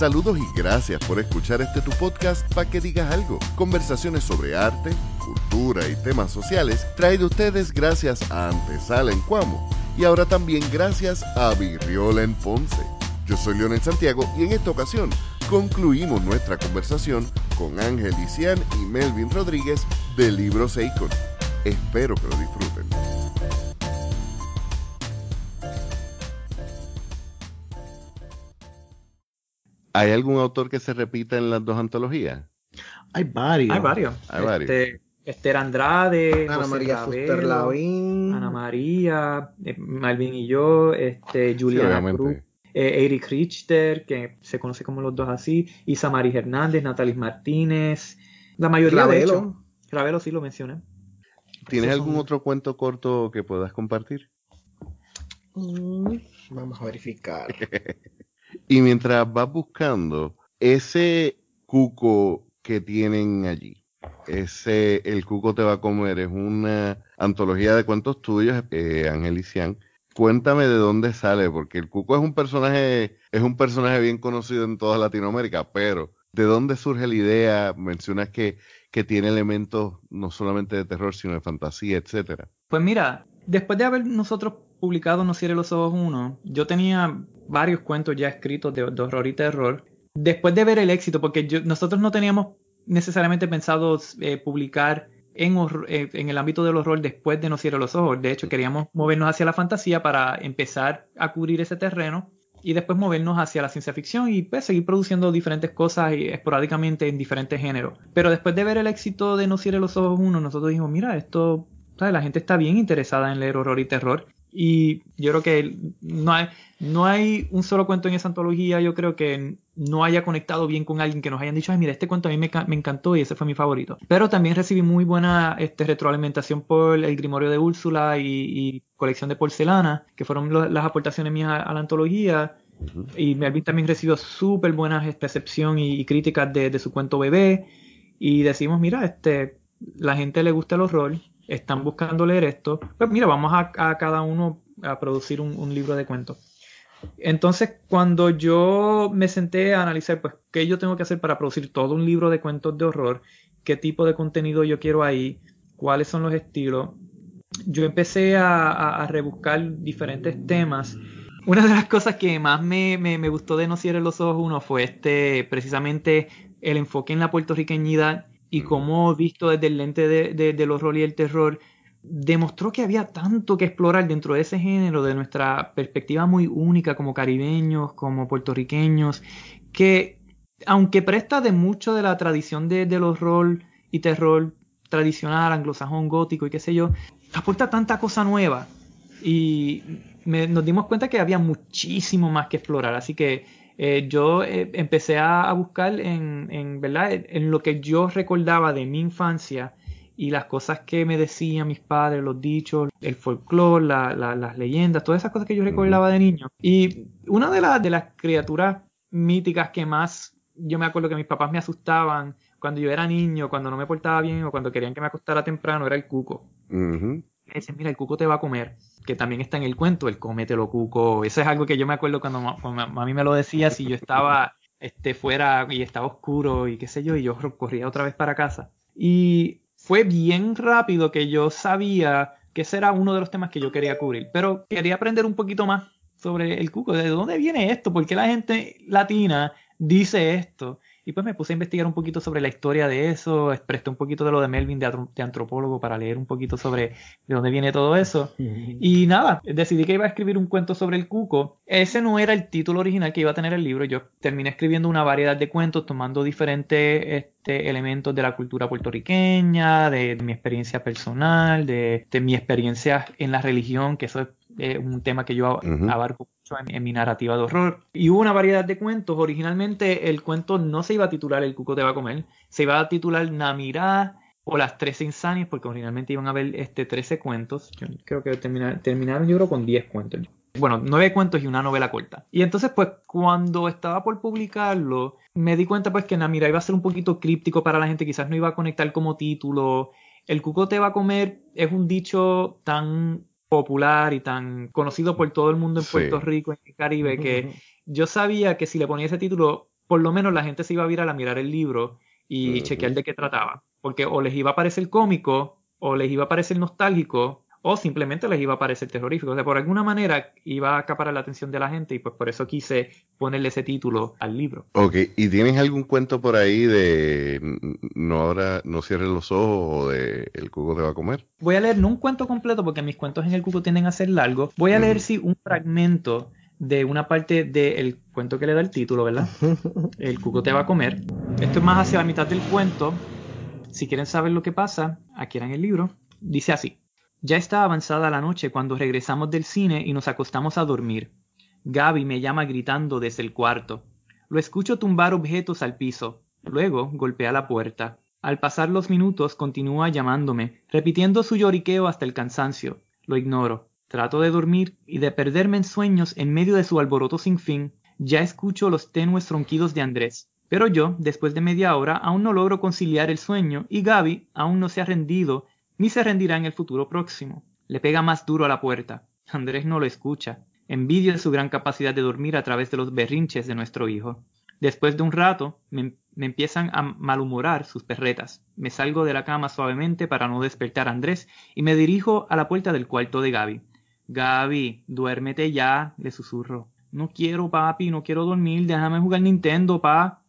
Saludos y gracias por escuchar este tu podcast para que digas algo. Conversaciones sobre arte, cultura y temas sociales traído ustedes gracias a Antesala en Cuamo y ahora también gracias a Virriola en Ponce. Yo soy Leonel Santiago y en esta ocasión concluimos nuestra conversación con Ángel Ician y Melvin Rodríguez de Libro Seicon. Espero que lo disfruten. ¿Hay algún autor que se repita en las dos antologías? Hay varios. Hay varios. Hay varios. Este, Esther Andrade, Ana José María Ravelo, Fuster Lavín. Ana María, eh, Malvin y yo, este, Sí, Juliana. Cruz, eh, Eric Richter, que se conoce como los dos así, Isa Maris Hernández, Natalie Martínez, la mayoría de Ravelo. hecho. Ravelo sí lo mencioné. ¿Tienes Esos algún son- otro cuento corto que puedas compartir? Mm, Vamos a verificar. Y mientras vas buscando ese cuco que tienen allí, ese El cuco te va a comer, es una antología de cuentos tuyos, eh, Ángel Ician. Cuéntame de dónde sale, porque el cuco es un personaje, es un personaje bien conocido en toda Latinoamérica, pero ¿de dónde surge la idea? Mencionas que, que tiene elementos no solamente de terror, sino de fantasía, etcétera. Pues mira, después de haber nosotros publicado No cierre los ojos 1, yo tenía varios cuentos ya escritos de, horror y terror. Después de ver el éxito, porque nosotros no teníamos necesariamente pensado eh, publicar en, eh, en el ámbito del horror después de No cierre los ojos. De hecho, queríamos movernos hacia la fantasía para empezar a cubrir ese terreno y después movernos hacia la ciencia ficción y pues, seguir produciendo diferentes cosas y esporádicamente en diferentes géneros. Pero después de ver el éxito de No cierre los ojos 1, nosotros dijimos, mira, esto. La gente está bien interesada en leer horror y terror. Y yo creo que no hay, no hay un solo cuento en esa antología, yo creo que no haya conectado bien con alguien que nos hayan dicho, ay, mira, este cuento a mí me, me encantó y ese fue mi favorito. Pero también recibí muy buena este, retroalimentación por el Grimorio de Úrsula y, y colección de porcelana, que fueron lo- las aportaciones mías a, a la antología. Y Melvin también recibió súper buenas recepción y, y críticas de, de su cuento bebé. Y decimos, mira, este, la gente le gusta el horror, están buscando leer esto. Pues mira, vamos a, a cada uno a producir un, un libro de cuentos. Entonces, cuando yo me senté a analizar, pues, qué yo tengo que hacer para producir todo un libro de cuentos de horror, qué tipo de contenido yo quiero ahí, cuáles son los estilos, yo empecé a, a- rebuscar diferentes temas. Una de las cosas que más me, me- me gustó de No Cierre los Ojos uno fue este, precisamente el enfoque en la puertorriqueñidad y cómo visto desde el lente de- de- del horror y el terror, demostró que había tanto que explorar dentro de ese género, de nuestra perspectiva muy única como caribeños, como puertorriqueños, que aunque presta de mucho de la tradición de- del horror y terror tradicional, anglosajón, gótico y qué sé yo, aporta tanta cosa nueva. Y me- nos dimos cuenta que había muchísimo más que explorar, así que eh, yo eh, empecé a, buscar en, en, ¿verdad? en lo que yo recordaba de mi infancia y las cosas que me decían mis padres, los dichos, el folclore, la- la- las leyendas, todas esas cosas que yo recordaba de niño. Y una de, las de las criaturas míticas que más yo me acuerdo que mis papás me asustaban cuando yo era niño, cuando no me portaba bien o cuando querían que me acostara temprano, era el cuco. Me dicen, mira, el cuco te va a comer, que también está en el cuento, el cómetelo cuco. Eso es algo que yo me acuerdo cuando, cuando mami me lo decía, si yo estaba este, fuera y estaba oscuro y qué sé yo, y yo corría otra vez para casa. Y fue bien rápido que yo sabía que ese era uno de los temas que yo quería cubrir, pero quería aprender un poquito más sobre el cuco, de dónde viene esto, por qué la gente latina dice esto. Y pues me puse a investigar un poquito sobre la historia de eso, presté un poquito de lo de Melvin de, antropólogo para leer un poquito sobre de dónde viene todo eso. Y nada, decidí que iba a escribir un cuento sobre el cuco. Ese no era el título original que iba a tener el libro. Yo terminé escribiendo una variedad de cuentos tomando diferentes este, elementos de la cultura puertorriqueña, de, de mi experiencia personal, de, de mi experiencia en la religión, que eso es eh, un tema que yo abarco en, mi narrativa de horror. Y hubo una variedad de cuentos. Originalmente el cuento no se iba a titular El cuco te va a comer, se iba a titular Namirá o las 13 insanias, porque originalmente iban a haber este, 13 cuentos. Creo que termina- terminaron yo creo con 10 cuentos. Bueno, 9 cuentos y una novela corta. Y entonces, pues, cuando estaba por publicarlo, me di cuenta pues que Namirá iba a ser un poquito críptico para la gente, quizás no iba a conectar como título. El cuco te va a comer es un dicho tan popular y tan conocido por todo el mundo en Sí. Puerto Rico, en el Caribe, que yo sabía que si le ponía ese título por lo menos la gente se iba a virar a mirar el libro y chequear de qué trataba. Porque o les iba a parecer cómico, o les iba a parecer nostálgico, o simplemente les iba a parecer terrorífico. O sea, por alguna manera iba a acaparar la atención de la gente y pues por eso quise ponerle ese título al libro. Ok, ¿y tienes algún cuento por ahí de no ahora no cierres los ojos o de el cuco te va a comer? Voy a leer no un cuento completo porque mis cuentos en el cuco tienden a ser largos. Voy a leer Ujú. sí un fragmento de una parte del cuento que le da el título, ¿verdad? El cuco te va a comer. Esto es más hacia la mitad del cuento. Si quieren saber lo que pasa, aquí en el libro. Dice así. Ya está avanzada la noche cuando regresamos del cine y nos acostamos a dormir. Gaby me llama gritando desde el cuarto. Lo escucho tumbar objetos al piso. Luego golpea la puerta. Al pasar los minutos continúa llamándome, repitiendo su lloriqueo hasta el cansancio. Lo ignoro. Trato de dormir y de perderme en sueños en medio de su alboroto sin fin. Ya escucho los tenues ronquidos de Andrés. Pero yo, después de media hora, aún no logro conciliar el sueño y Gaby aún no se ha rendido ni se rendirá en el futuro próximo. Le pega más duro a la puerta. Andrés no lo escucha. Envidio su gran capacidad de dormir a través de los berrinches de nuestro hijo. Después de un rato, me, me empiezan a malhumorar sus perretas. Me salgo de la cama suavemente para no despertar a Andrés y me dirijo a la puerta del cuarto de Gaby. Gaby, duérmete ya, le susurro. No quiero, papi, no quiero dormir, déjame jugar Nintendo, pa.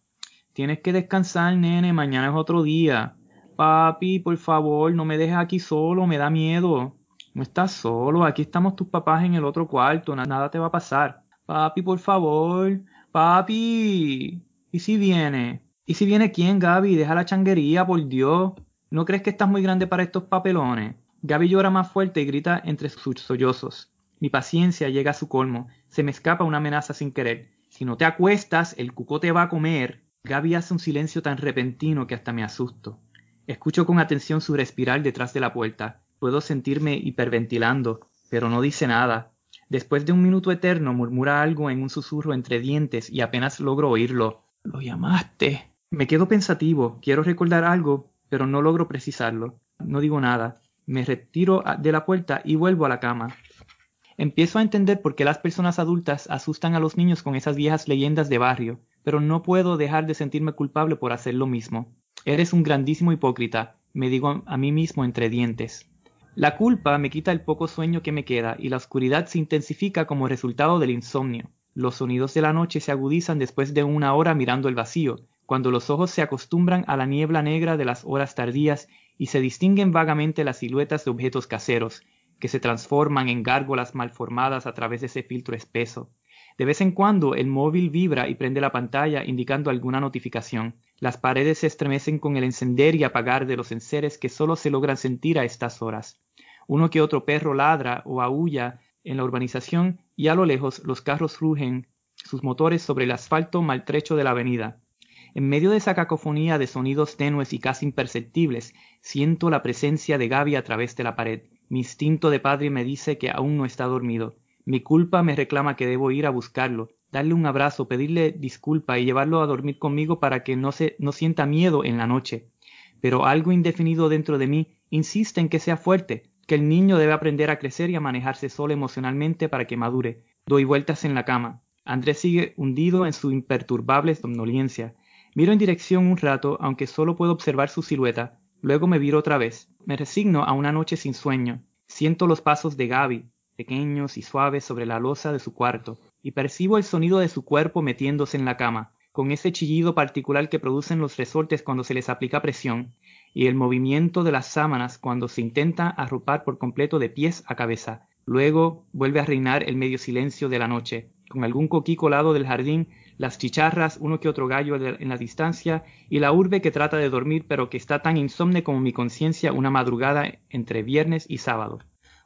Tienes que descansar, nene, mañana es otro día. Papi, por favor, no me dejes aquí solo, me da miedo. No estás solo, aquí estamos tus papás en el otro cuarto, na- nada te va a pasar. Papi, por favor, papi. ¿Y si viene? ¿Y si viene quién, Gaby? Deja la changuería, por Dios. ¿No crees que estás muy grande para estos papelones? Gaby llora más fuerte y grita entre sus sollozos. Mi paciencia llega a su colmo. Se me escapa una amenaza sin querer. Si no te acuestas, el cuco te va a comer. Gaby hace un silencio tan repentino que hasta me asusto. Escucho con atención su respirar detrás de la puerta. Puedo sentirme hiperventilando, pero no dice nada. Después de un minuto eterno murmura algo en un susurro entre dientes y apenas logro oírlo. Lo llamaste. Me quedo pensativo. Quiero recordar algo, pero no logro precisarlo. No digo nada. Me retiro de la puerta y vuelvo a la cama. Empiezo a entender por qué las personas adultas asustan a los niños con esas viejas leyendas de barrio, pero no puedo dejar de sentirme culpable por hacer lo mismo. Eres un grandísimo hipócrita, me digo a mí mismo entre dientes. La culpa me quita el poco sueño que me queda y la oscuridad se intensifica como resultado del insomnio. Los sonidos de la noche se agudizan después de una hora mirando el vacío, cuando los ojos se acostumbran a la niebla negra de las horas tardías y se distinguen vagamente las siluetas de objetos caseros, que se transforman en gárgolas malformadas a través de ese filtro espeso. De vez en cuando el móvil vibra y prende la pantalla indicando alguna notificación. Las paredes se estremecen con el encender y apagar de los enseres que solo se logran sentir a estas horas. Uno que otro perro ladra o aúlla en la urbanización y a lo lejos los carros rugen sus motores sobre el asfalto maltrecho de la avenida. En medio de esa cacofonía de sonidos tenues y casi imperceptibles, siento la presencia de Gaby a través de la pared. Mi instinto de padre me dice que aún no está dormido. Mi culpa me reclama que debo ir a buscarlo, darle un abrazo, pedirle disculpa y llevarlo a dormir conmigo para que no, se, no sienta miedo en la noche. Pero algo indefinido dentro de mí insiste en que sea fuerte, que el niño debe aprender a crecer y a manejarse solo emocionalmente para que madure. Doy vueltas en la cama. Andrés sigue hundido en su imperturbable somnolencia. Miro en dirección un rato, aunque solo puedo observar su silueta. Luego me viro otra vez. Me resigno a una noche sin sueño. Siento los pasos de Gaby, pequeños y suaves sobre la losa de su cuarto, y percibo el sonido de su cuerpo metiéndose en la cama, con ese chillido particular que producen los resortes cuando se les aplica presión, y el movimiento de las sábanas cuando se intenta arropar por completo de pies a cabeza. Luego vuelve a reinar el medio silencio de la noche, con algún coquí colado del jardín, las chicharras, uno que otro gallo en la distancia, y la urbe que trata de dormir pero que está tan insomne como mi conciencia una madrugada entre viernes y sábado.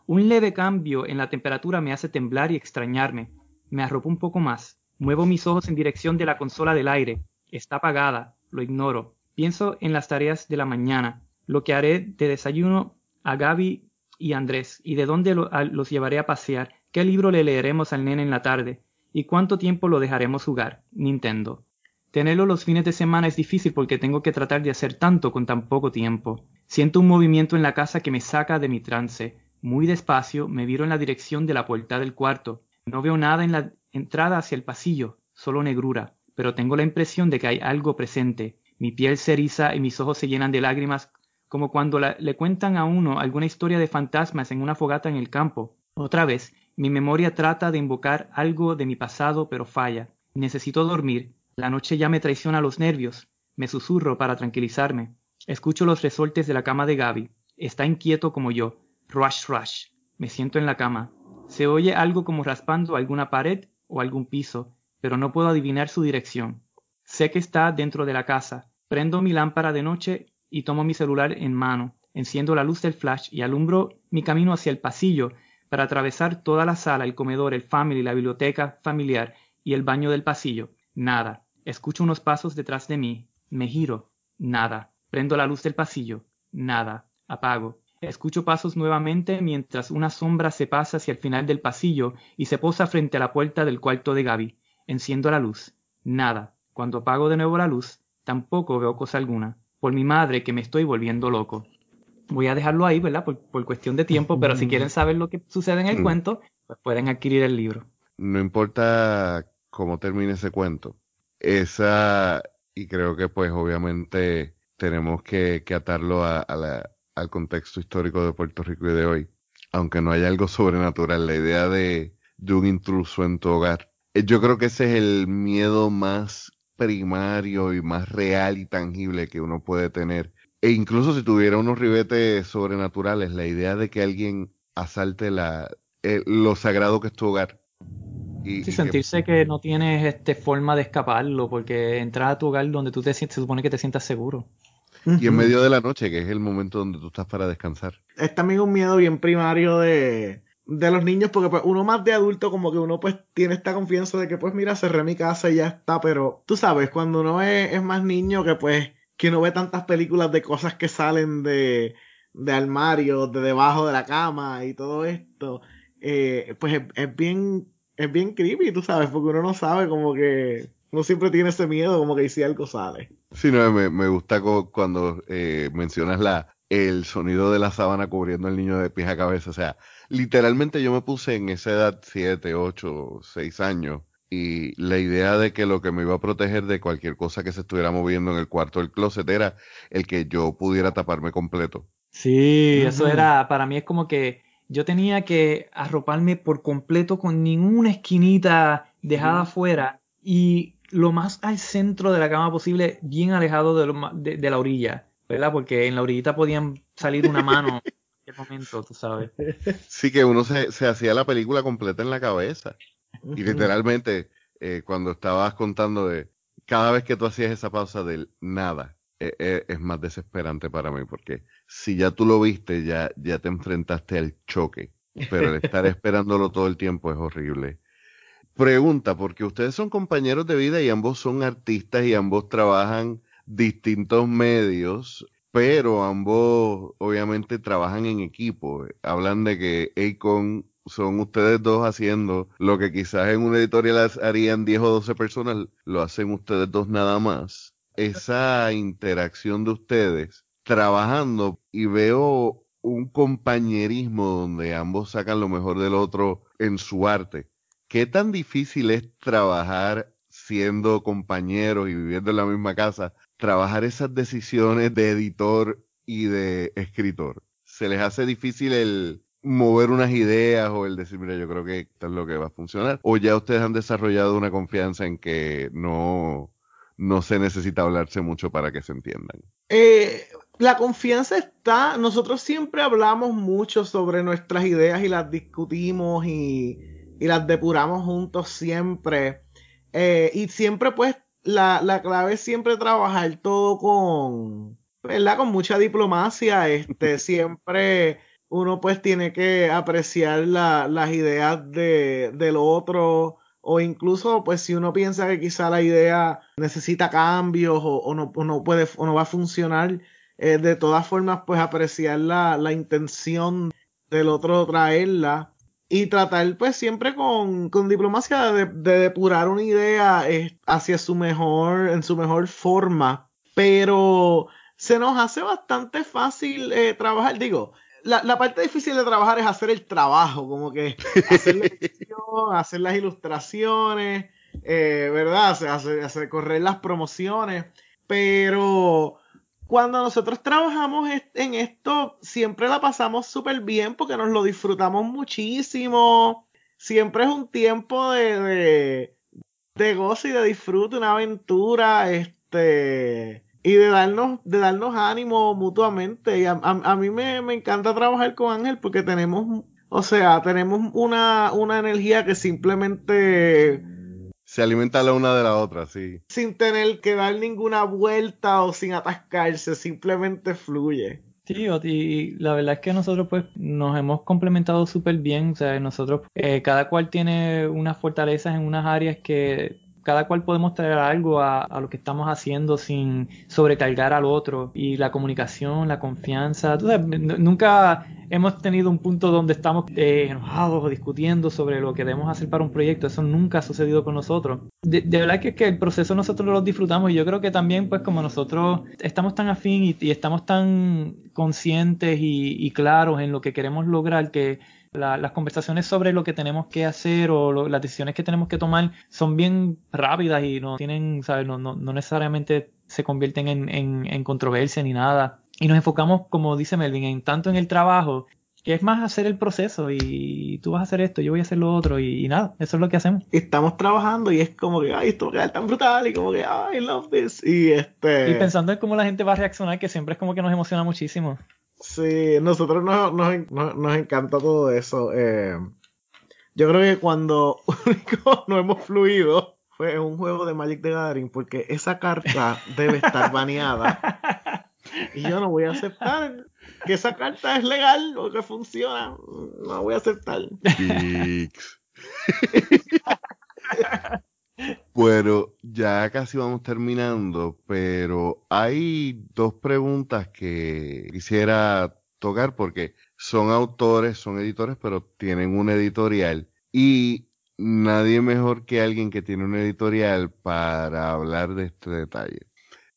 Un leve cambio en la temperatura me hace temblar y extrañarme. Me arropo un poco más. Muevo mis ojos en dirección de la consola del aire. Está apagada. Lo ignoro. Pienso en las tareas de la mañana, lo que haré de desayuno a Gaby y Andrés, y de dónde los llevaré a pasear, qué libro le leeremos al nene en la tarde, y cuánto tiempo lo dejaremos jugar. Nintendo. Tenerlo los fines de semana es difícil porque tengo que tratar de hacer tanto con tan poco tiempo. Siento un movimiento en la casa que me saca de mi trance. Muy despacio me viro en la dirección de la puerta del cuarto. No veo nada en la entrada hacia el pasillo, solo negrura. pero tengo la impresión de que hay algo presente. Mi piel se eriza y mis ojos se llenan de lágrimas, como cuando le cuentan a uno alguna historia de fantasmas en una fogata en el campo. Otra vez, mi memoria trata de invocar algo de mi pasado, pero falla. Necesito dormir. La noche ya me traiciona los nervios. Me susurro para tranquilizarme. Escucho los resortes de la cama de Gaby. Está inquieto como yo. Rush, rush. Me siento en la cama. Se oye algo como raspando alguna pared o algún piso, pero no puedo adivinar su dirección. Sé que está dentro de la casa. Prendo mi lámpara de noche y tomo mi celular en mano. Enciendo la luz del flash y alumbro mi camino hacia el pasillo para atravesar toda la sala, el comedor, el family, la biblioteca familiar y el baño del pasillo. Nada. Escucho unos pasos detrás de mí. Me giro. Nada. Prendo la luz del pasillo. Nada. Apago. Escucho pasos nuevamente mientras una sombra se pasa hacia el final del pasillo y se posa frente a la puerta del cuarto de Gaby. Enciendo la luz. Nada. Cuando apago de nuevo la luz, tampoco veo cosa alguna. Por mi madre que me estoy volviendo loco. Voy a dejarlo ahí, ¿verdad? Por, cuestión de tiempo, pero si quieren saber lo que sucede en el mm. cuento, pues pueden adquirir el libro. No importa cómo termine ese cuento. Esa, y creo que pues obviamente tenemos que, atarlo al contexto histórico de Puerto Rico y de hoy. Aunque no haya algo sobrenatural, la idea de, de un intruso en tu hogar. Eh, yo creo que ese es el miedo más primario y más real y tangible que uno puede tener. E incluso si tuviera unos ribetes sobrenaturales, la idea de que alguien asalte la, eh, lo sagrado que es tu hogar. Y, sí, sentirse que, no tienes este forma de escaparlo, porque entrar a tu hogar donde tú te sientes, se supone que te sientas seguro. Y en medio de la noche, que es el momento donde tú estás para descansar. Es también un miedo bien primario de, de los niños, porque pues uno más de adulto como que uno pues tiene esta confianza de que pues mira, cerré mi casa y ya está, pero tú sabes, cuando uno es, más niño que pues que uno ve tantas películas de cosas que salen de, de armarios, de debajo de la cama y todo esto, eh, pues es, bien es bien creepy, tú sabes, porque uno no sabe como que uno siempre tiene ese miedo como que si algo sale. Sí, no, me, me gusta cuando eh, mencionas la el sonido de la sábana cubriendo al niño de pies a cabeza, o sea, literalmente yo me puse en esa edad, 7, 8, 6 años, y la idea de que lo que me iba a proteger de cualquier cosa que se estuviera moviendo en el cuarto del closet era el que yo pudiera taparme completo. Sí, eso era, para mí es como que yo tenía que arroparme por completo con ninguna esquinita dejada afuera y lo más al centro de la cama posible, bien alejado de, de la orilla, ¿verdad? Porque en la orillita podían salir una mano momento, tú sabes. Sí, que uno se, hacía la película completa en la cabeza. Y literalmente, eh, cuando estabas contando de cada vez que tú hacías esa pausa del nada, eh, eh, es más desesperante para mí, porque si ya tú lo viste, ya, ya te enfrentaste al choque. Pero el estar esperándolo todo el tiempo es horrible. Pregunta, porque ustedes son compañeros de vida y ambos son artistas y ambos trabajan distintos medios pero ambos obviamente trabajan en equipo. Hablan de que Akon son ustedes dos haciendo lo que quizás en una editorial harían 10 o 12 personas, lo hacen ustedes dos nada más. Esa interacción de ustedes trabajando y veo un compañerismo donde ambos sacan lo mejor del otro en su arte. ¿Qué tan difícil es trabajar siendo compañeros y viviendo en la misma casa trabajar esas decisiones de editor y de escritor? ¿Se les hace difícil el mover unas ideas o el decir, mira, yo creo que esto es lo que va a funcionar? ¿O ya ustedes han desarrollado una confianza en que no, no se necesita hablarse mucho para que se entiendan? Eh, la confianza está, nosotros siempre hablamos mucho sobre nuestras ideas y las discutimos y, y las depuramos juntos siempre. Eh, y siempre pues la, la clave es siempre trabajar todo con, ¿verdad? Con mucha diplomacia, este, siempre uno pues tiene que apreciar las ideas de, del otro, o incluso pues si uno piensa que quizá la idea necesita cambios o, no, no, puede o no va a funcionar, eh, de todas formas pues apreciar la, la intención del otro traerla y tratar pues siempre con, diplomacia de, depurar una idea eh, hacia su mejor, en su mejor forma, pero se nos hace bastante fácil eh, trabajar, digo, la, la, parte difícil de trabajar es hacer el trabajo, como que hacer la edición, hacer las ilustraciones, eh, ¿verdad? Hace, hace correr las promociones, pero cuando nosotros trabajamos en esto, siempre la pasamos súper bien porque nos lo disfrutamos muchísimo. Siempre es un tiempo de, de, gozo y de disfrute, una aventura, este, y de darnos, de darnos ánimo mutuamente. Y a, mí me, me, encanta trabajar con Ángel porque tenemos, o sea, tenemos una, una energía que simplemente se alimenta la una de la otra, sí. Sin tener que dar ninguna vuelta o sin atascarse, simplemente fluye. Sí, y la verdad es que nosotros pues nos hemos complementado súper bien, o sea, nosotros eh, cada cual tiene unas fortalezas en unas áreas que cada cual podemos traer algo a, lo que estamos haciendo sin sobrecargar al otro. Y la comunicación, la confianza. nunca hemos tenido un punto donde estamos eh, enojados o discutiendo sobre lo que debemos hacer para un proyecto. Eso nunca ha sucedido con nosotros. De, verdad que, que el proceso nosotros lo disfrutamos y yo creo que también pues como nosotros estamos tan afín y, estamos tan conscientes y claros en lo que queremos lograr que las conversaciones sobre lo que tenemos que hacer o las decisiones que tenemos que tomar son bien rápidas y no tienen, ¿sabes? No, no, necesariamente se convierten en, en, controversia ni nada. Y nos enfocamos, como dice Melvin, en tanto en el trabajo que es más hacer el proceso y tú vas a hacer esto, yo voy a hacer lo otro y, nada, eso es lo que hacemos. Estamos trabajando y es como que, ay, esto va a quedar tan brutal y como que, ay, love this. Y este... Y pensando en cómo la gente va a reaccionar, que siempre es como que nos emociona muchísimo. Sí, nosotros nos, nos, encanta todo eso. Eh, yo creo que cuando único no hemos fluido fue un juego de Magic the Gathering porque esa carta debe estar baneada. Y yo no voy a aceptar que esa carta es legal o que funciona. No voy a aceptar. Bueno, ya casi vamos terminando, pero hay dos preguntas que quisiera tocar porque son autores, son editores, pero tienen un editorial y nadie mejor que alguien que tiene un editorial para hablar de este detalle.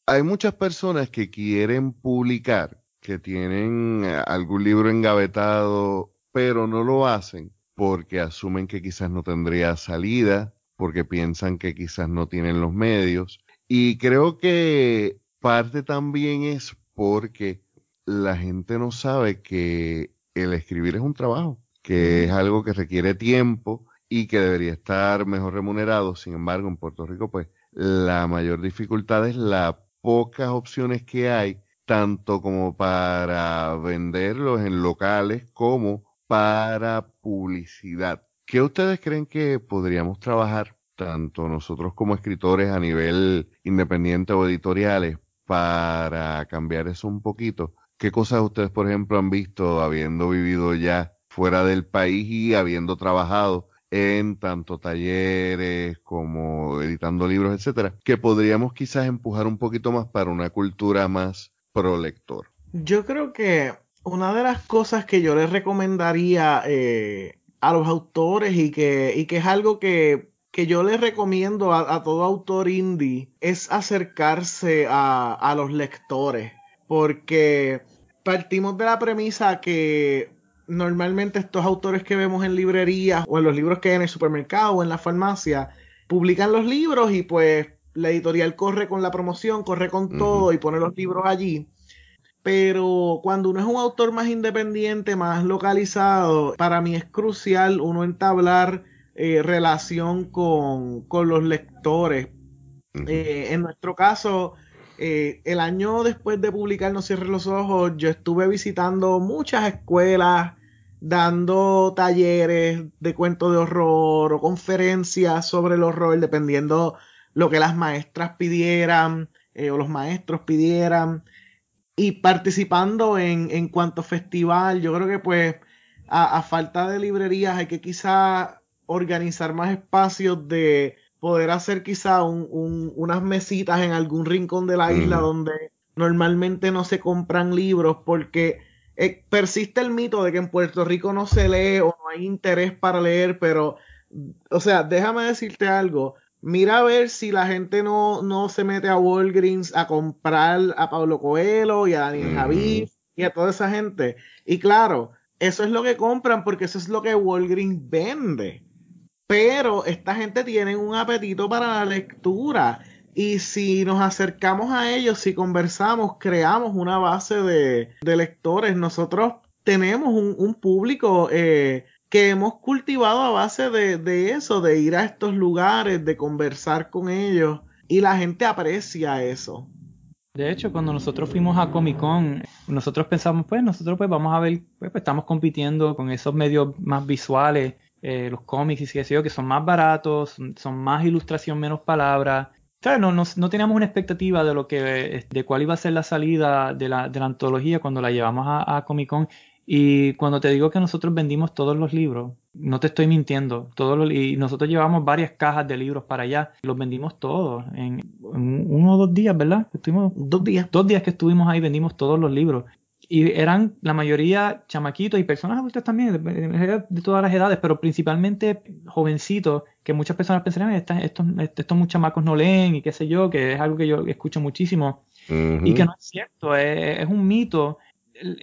Hay muchas personas que quieren publicar, que tienen algún libro engavetado, pero no lo hacen porque asumen que quizás no tendría salida porque piensan que quizás no tienen los medios. Y creo que parte también es porque la gente no sabe que el escribir es un trabajo, que es algo que requiere tiempo y que debería estar mejor remunerado. Sin embargo, en Puerto Rico, pues la mayor dificultad es las pocas opciones que hay, tanto como para venderlos en locales como para publicidad. ¿Qué ustedes creen que podríamos trabajar, tanto nosotros como escritores a nivel independiente o editoriales, para cambiar eso un poquito? ¿Qué cosas ustedes, por ejemplo, han visto habiendo vivido ya fuera del país y habiendo trabajado en tanto talleres como editando libros, etcétera, que podríamos quizás empujar un poquito más para una cultura más pro lector? Yo creo que una de las cosas que yo les recomendaría eh, a los autores y que, y que es algo que, que yo les recomiendo a, todo autor indie es acercarse a, a los lectores. Porque partimos de la premisa que normalmente estos autores que vemos en librerías o en los libros que hay en el supermercado o en la farmacia publican los libros y pues la editorial corre con la promoción, corre con todo y pone los libros allí pero cuando uno es un autor más independiente, más localizado, para mí es crucial uno entablar eh, relación con, los lectores. Eh, en nuestro caso, eh, el año después de publicar No cierres los ojos, yo estuve visitando muchas escuelas, dando talleres de cuento de horror o conferencias sobre el horror, dependiendo lo que las maestras pidieran o los maestros pidieran y participando en, en cuanto festival, yo creo que pues a, falta de librerías hay que quizá organizar más espacios de poder hacer quizá un, unas mesitas en algún rincón de la isla donde normalmente no se compran libros porque eh, persiste el mito de que en Puerto Rico no se lee o no hay interés para leer, pero, o sea, déjame decirte algo, mira a ver si la gente no, no se mete a Walgreens a comprar a Pablo Coelho y a Daniel Javid y a toda esa gente. Y claro, eso es lo que compran porque eso es lo que Walgreens vende. pero esta gente tiene un apetito para la lectura y si nos acercamos a ellos, si conversamos, creamos una base de, lectores, nosotros tenemos un, público eh, que hemos cultivado a base de, de, eso, de ir a estos lugares, de conversar con ellos y la gente aprecia eso. De hecho, cuando nosotros fuimos a Comic Con, nosotros pensamos, pues nosotros pues vamos a ver, pues, pues estamos compitiendo con esos medios más visuales, eh, los cómics y sé yo, que son más baratos, son más ilustración, menos palabras. Claro, no, no, no, teníamos una expectativa de lo que, de cuál iba a ser la salida de la, de la antología cuando la llevamos a, a Comic Con y cuando te digo que nosotros vendimos todos los libros, no te estoy mintiendo, todos y nosotros llevamos varias cajas de libros para allá, los vendimos todos en, uno o dos días, ¿verdad? Estuvimos dos días, dos días que estuvimos ahí vendimos todos los libros. Y eran la mayoría chamaquitos y personas adultas también, de, todas las edades, pero principalmente jovencitos, que muchas personas pensarían, estos, estos, estos chamacos no leen y qué sé yo, que es algo que yo escucho muchísimo, y que no es cierto, es, es un mito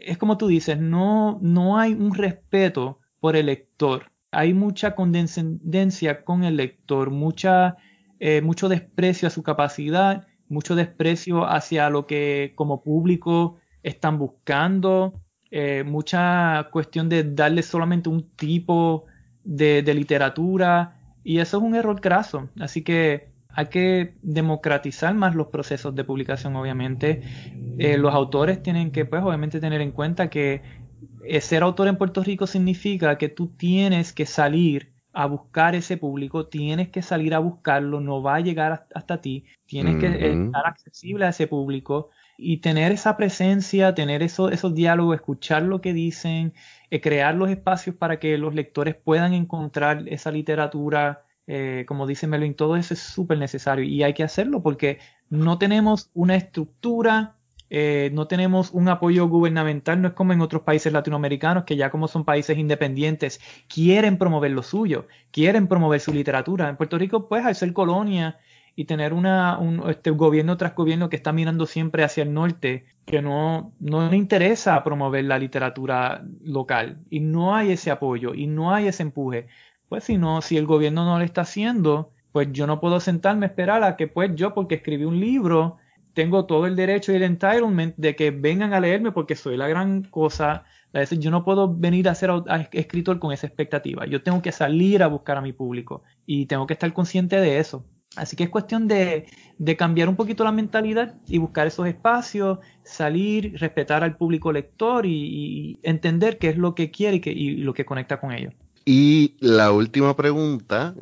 es como tú dices, no, no hay un respeto por el lector. Hay mucha condescendencia con el lector, mucha, eh, mucho desprecio a su capacidad, mucho desprecio hacia lo que como público están buscando, eh, mucha cuestión de darle solamente un tipo de, de literatura y eso es un error craso. Así que hay que democratizar más los procesos de publicación, obviamente. Eh, los autores tienen que, pues, obviamente tener en cuenta que eh, ser autor en Puerto Rico significa que tú tienes que salir a buscar ese público, tienes que salir a buscarlo, no va a llegar hasta ti, tienes que estar accesible a ese público y tener esa presencia, tener eso, esos diálogos, escuchar lo que dicen, eh, crear los espacios para que los lectores puedan encontrar esa literatura eh, como dice Melvin, todo eso es súper necesario y hay que hacerlo porque no tenemos una estructura, eh, no tenemos un apoyo gubernamental, no es como en otros países latinoamericanos que ya como son países independientes quieren promover lo suyo, quieren promover su literatura. En Puerto Rico, pues, al ser colonia y tener una, un este, gobierno tras gobierno que está mirando siempre hacia el norte, que no, no le interesa promover la literatura local y no hay ese apoyo y no hay ese empuje pues si no, si el gobierno no lo está haciendo, pues yo no puedo sentarme a esperar a que pues yo porque escribí un libro tengo todo el derecho y el entitlement de que vengan a leerme porque soy la gran cosa. A yo no puedo venir a ser escritor con esa expectativa. Yo tengo que salir a buscar a mi público y tengo que estar consciente de eso. Así que es cuestión de, de cambiar un poquito la mentalidad y buscar esos espacios, salir, respetar al público lector y, entender qué es lo que quiere y, que, y lo que conecta con ellos. Y la última pregunta,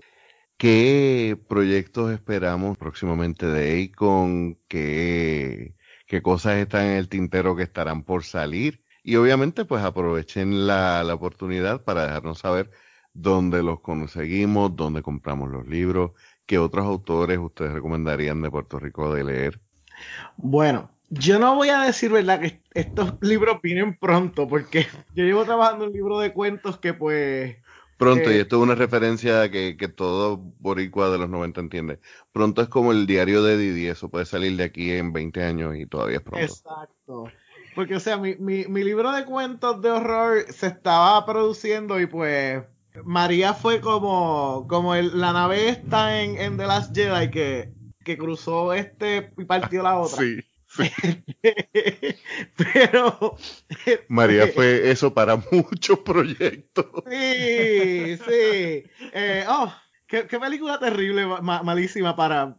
¿qué proyectos esperamos próximamente de Acon? ¿Qué, ¿Qué cosas están en el tintero que estarán por salir? Y obviamente pues aprovechen la, la oportunidad para dejarnos saber dónde los conseguimos, dónde compramos los libros, qué otros autores ustedes recomendarían de Puerto Rico de leer. Bueno, yo no voy a decir, ¿verdad?, que estos libros vienen pronto, porque yo llevo trabajando un libro de cuentos que pues Pronto, y esto es una referencia que, que todo boricua de los 90 entiende. Pronto es como el diario de Didi, eso puede salir de aquí en 20 años y todavía es pronto. Exacto. Porque, o sea, mi, mi, mi libro de cuentos de horror se estaba produciendo y pues María fue como, como el, la nave esta en, en The Last Jedi que, que cruzó este y partió la otra. Sí. Pero. María este, fue eso para muchos proyectos. Sí, sí. Eh, oh, qué, película terrible, malísima para,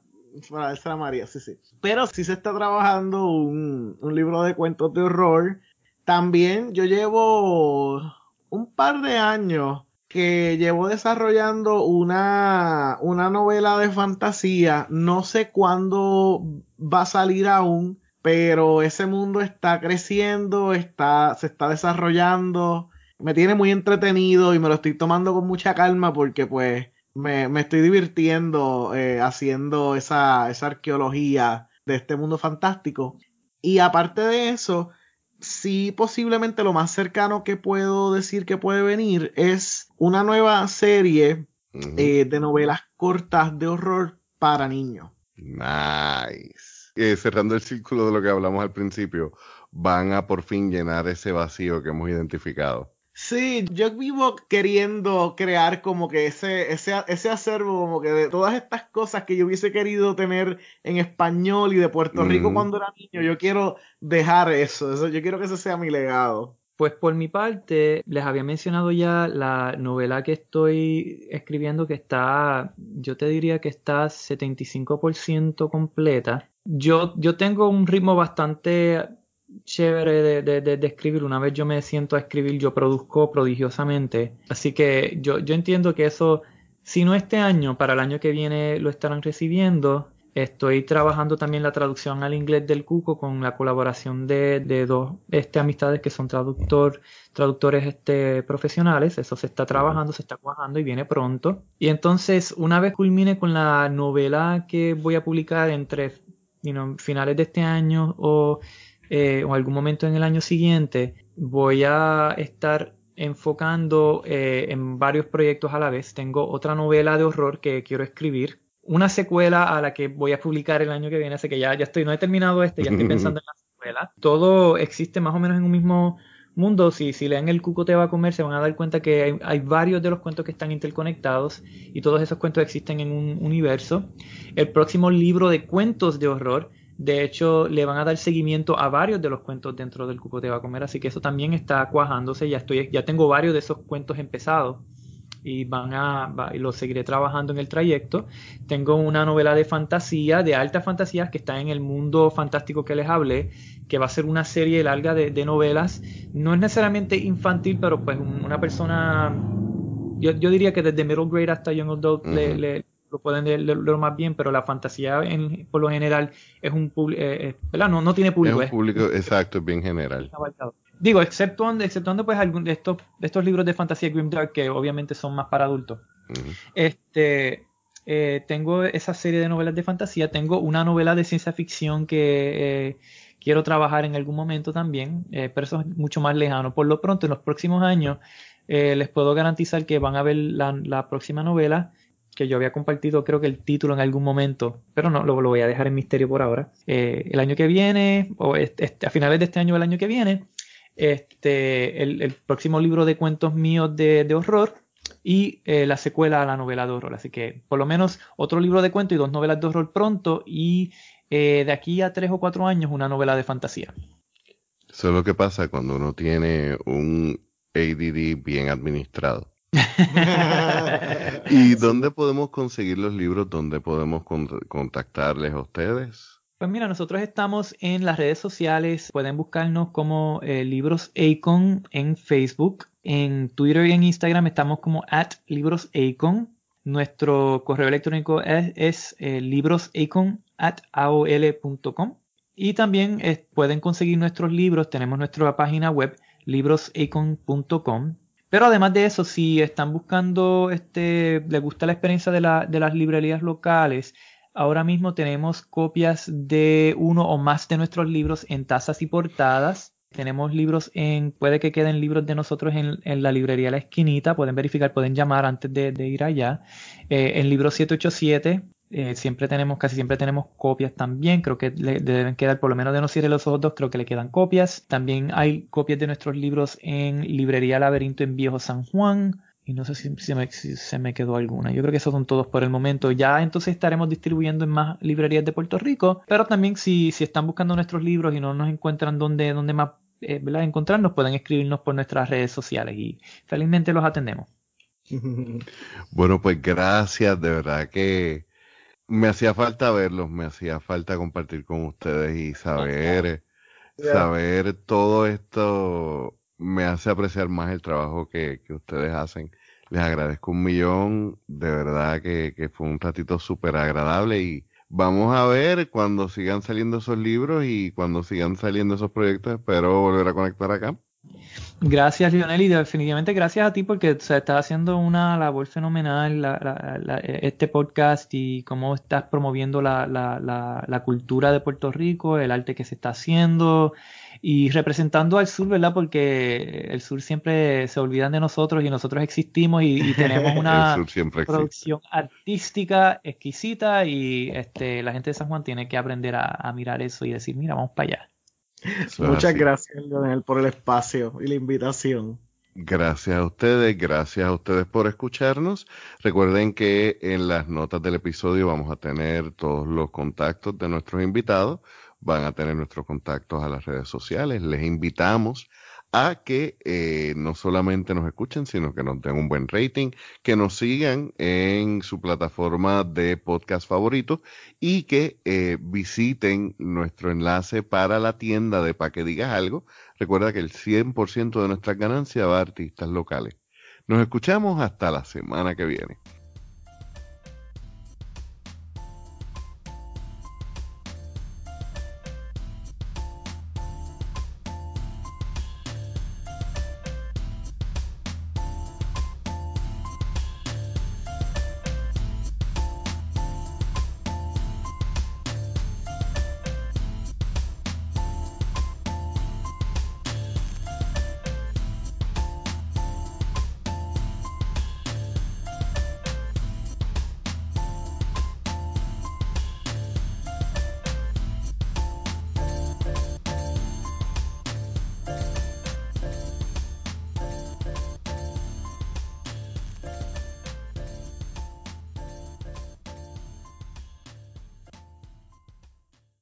para María, sí, sí. Pero sí se está trabajando un, un libro de cuentos de horror. También yo llevo un par de años que llevo desarrollando una, una novela de fantasía. No sé cuándo va a salir aún, pero ese mundo está creciendo, está, se está desarrollando, me tiene muy entretenido y me lo estoy tomando con mucha calma porque pues me, me estoy divirtiendo eh, haciendo esa, esa arqueología de este mundo fantástico. Y aparte de eso, sí posiblemente lo más cercano que puedo decir que puede venir es una nueva serie eh, de novelas cortas de horror para niños. Nice. Eh, cerrando el círculo de lo que hablamos al principio, van a por fin llenar ese vacío que hemos identificado. Sí, yo vivo queriendo crear como que ese, ese, ese acervo, como que de todas estas cosas que yo hubiese querido tener en español y de Puerto Rico cuando era niño, yo quiero dejar eso, eso, yo quiero que ese sea mi legado. Pues por mi parte, les había mencionado ya la novela que estoy escribiendo que está, yo te diría que está 75% completa. Yo, yo tengo un ritmo bastante chévere de, de, escribir. Una vez yo me siento a escribir, yo produzco prodigiosamente. Así que yo, yo entiendo que eso, si no este año, para el año que viene lo estarán recibiendo. Estoy trabajando también la traducción al inglés del Cuco con la colaboración de, de dos este, amistades que son traductor, traductores este, profesionales. Eso se está trabajando, se está cuajando y viene pronto. Y entonces, una vez culmine con la novela que voy a publicar entre finales de este año o, eh, o algún momento en el año siguiente, voy a estar enfocando eh, en varios proyectos a la vez. Tengo otra novela de horror que quiero escribir una secuela a la que voy a publicar el año que viene, así que ya, ya estoy, no he terminado este, ya estoy pensando en la secuela. Todo existe más o menos en un mismo mundo. Si, si leen El Cuco te va a comer, se van a dar cuenta que hay, varios de los cuentos que están interconectados y todos esos cuentos existen en un universo. El próximo libro de cuentos de horror, de hecho, le van a dar seguimiento a varios de los cuentos dentro del Cuco te va a comer, así que eso también está cuajándose. Ya estoy, ya tengo varios de esos cuentos empezados y van a y lo seguiré trabajando en el trayecto. Tengo una novela de fantasía, de alta fantasía, que está en el mundo fantástico que les hablé, que va a ser una serie larga de, novelas. No es necesariamente infantil, pero pues una persona, yo, diría que desde middle grade hasta young adult le, lo pueden leer, más bien, pero la fantasía en, por lo general es un público, eh, eh, ¿verdad? No, no tiene público. Es un público, exacto, es bien general. Digo, exceptuando, exceptuando pues algún de estos, de estos libros de fantasía Grimdark que obviamente son más para adultos. Este eh, tengo esa serie de novelas de fantasía, tengo una novela de ciencia ficción que eh, quiero trabajar en algún momento también, eh, pero eso es mucho más lejano. Por lo pronto, en los próximos años, les puedo garantizar que van a ver la, próxima novela que yo había compartido, creo que el título en algún momento, pero no, lo, lo voy a dejar en misterio por ahora. el año que viene, o este, a finales de este año o el año que viene, este, el, próximo libro de cuentos míos de, horror y eh, la secuela a la novela de horror. Así que por lo menos otro libro de cuentos y dos novelas de horror pronto y eh, de aquí a tres o cuatro años una novela de fantasía. Eso es lo que pasa cuando uno tiene un ADD bien administrado. ¿Y dónde podemos conseguir los libros? ¿Dónde podemos contactarles a ustedes? Pues mira, nosotros estamos en las redes sociales, pueden buscarnos como eh, Libros Acon en Facebook, en Twitter y en Instagram estamos como at Libros Acon. Nuestro correo electrónico es, eh, librosacon at aol.com y también eh, pueden conseguir nuestros libros, tenemos nuestra página web librosacon.com. Pero además de eso, si están buscando, este, les gusta la experiencia de, la, de las librerías locales, Ahora mismo tenemos copias de uno o más de nuestros libros en tazas y portadas. Tenemos libros en, puede que queden libros de nosotros en, la librería La Esquinita, pueden verificar, pueden llamar antes de, ir allá. Eh, en libro 787 eh, siempre tenemos, casi siempre tenemos copias también. Creo que le, deben quedar, por lo menos de No Cierre los Ojos dos, creo que le quedan copias. También hay copias de nuestros libros en Librería Laberinto en Viejo San Juan. Y no sé si, se me quedó alguna. Yo creo que esos son todos por el momento. Ya entonces estaremos distribuyendo en más librerías de Puerto Rico. Pero también si, si están buscando nuestros libros y no nos encuentran donde, donde más eh, encontrarnos, pueden escribirnos por nuestras redes sociales y felizmente los atendemos. Bueno, pues gracias. De verdad que me hacía falta verlos, me hacía falta compartir con ustedes y saber, saber todo esto me hace apreciar más el trabajo que, ustedes hacen. Les agradezco un millón, de verdad que, fue un ratito súper agradable y vamos a ver cuando sigan saliendo esos libros y cuando sigan saliendo esos proyectos, espero volver a conectar acá. Gracias, Lionel, y definitivamente gracias a ti porque se está haciendo una labor fenomenal este podcast y cómo estás promoviendo la, cultura de Puerto Rico, el arte que se está haciendo y representando al sur, ¿verdad? Porque el sur siempre se olvidan de nosotros y nosotros existimos y, tenemos una producción artística exquisita y este, la gente de San Juan tiene que aprender a, mirar eso y decir, mira, vamos para allá. Muchas gracias, Leonel, por el espacio y la invitación. Gracias a ustedes, gracias a ustedes por escucharnos. Recuerden que en las notas del episodio vamos a tener todos los contactos de nuestros invitados, van a tener nuestros contactos a las redes sociales. Les invitamos a que eh, no solamente nos escuchen, sino que nos den un buen rating, que nos sigan en su plataforma de podcast favorito y que eh, visiten nuestro enlace para la tienda de Pa' que digas algo. Recuerda que el 100% de nuestras ganancias va a artistas locales. Nos escuchamos hasta la semana que viene.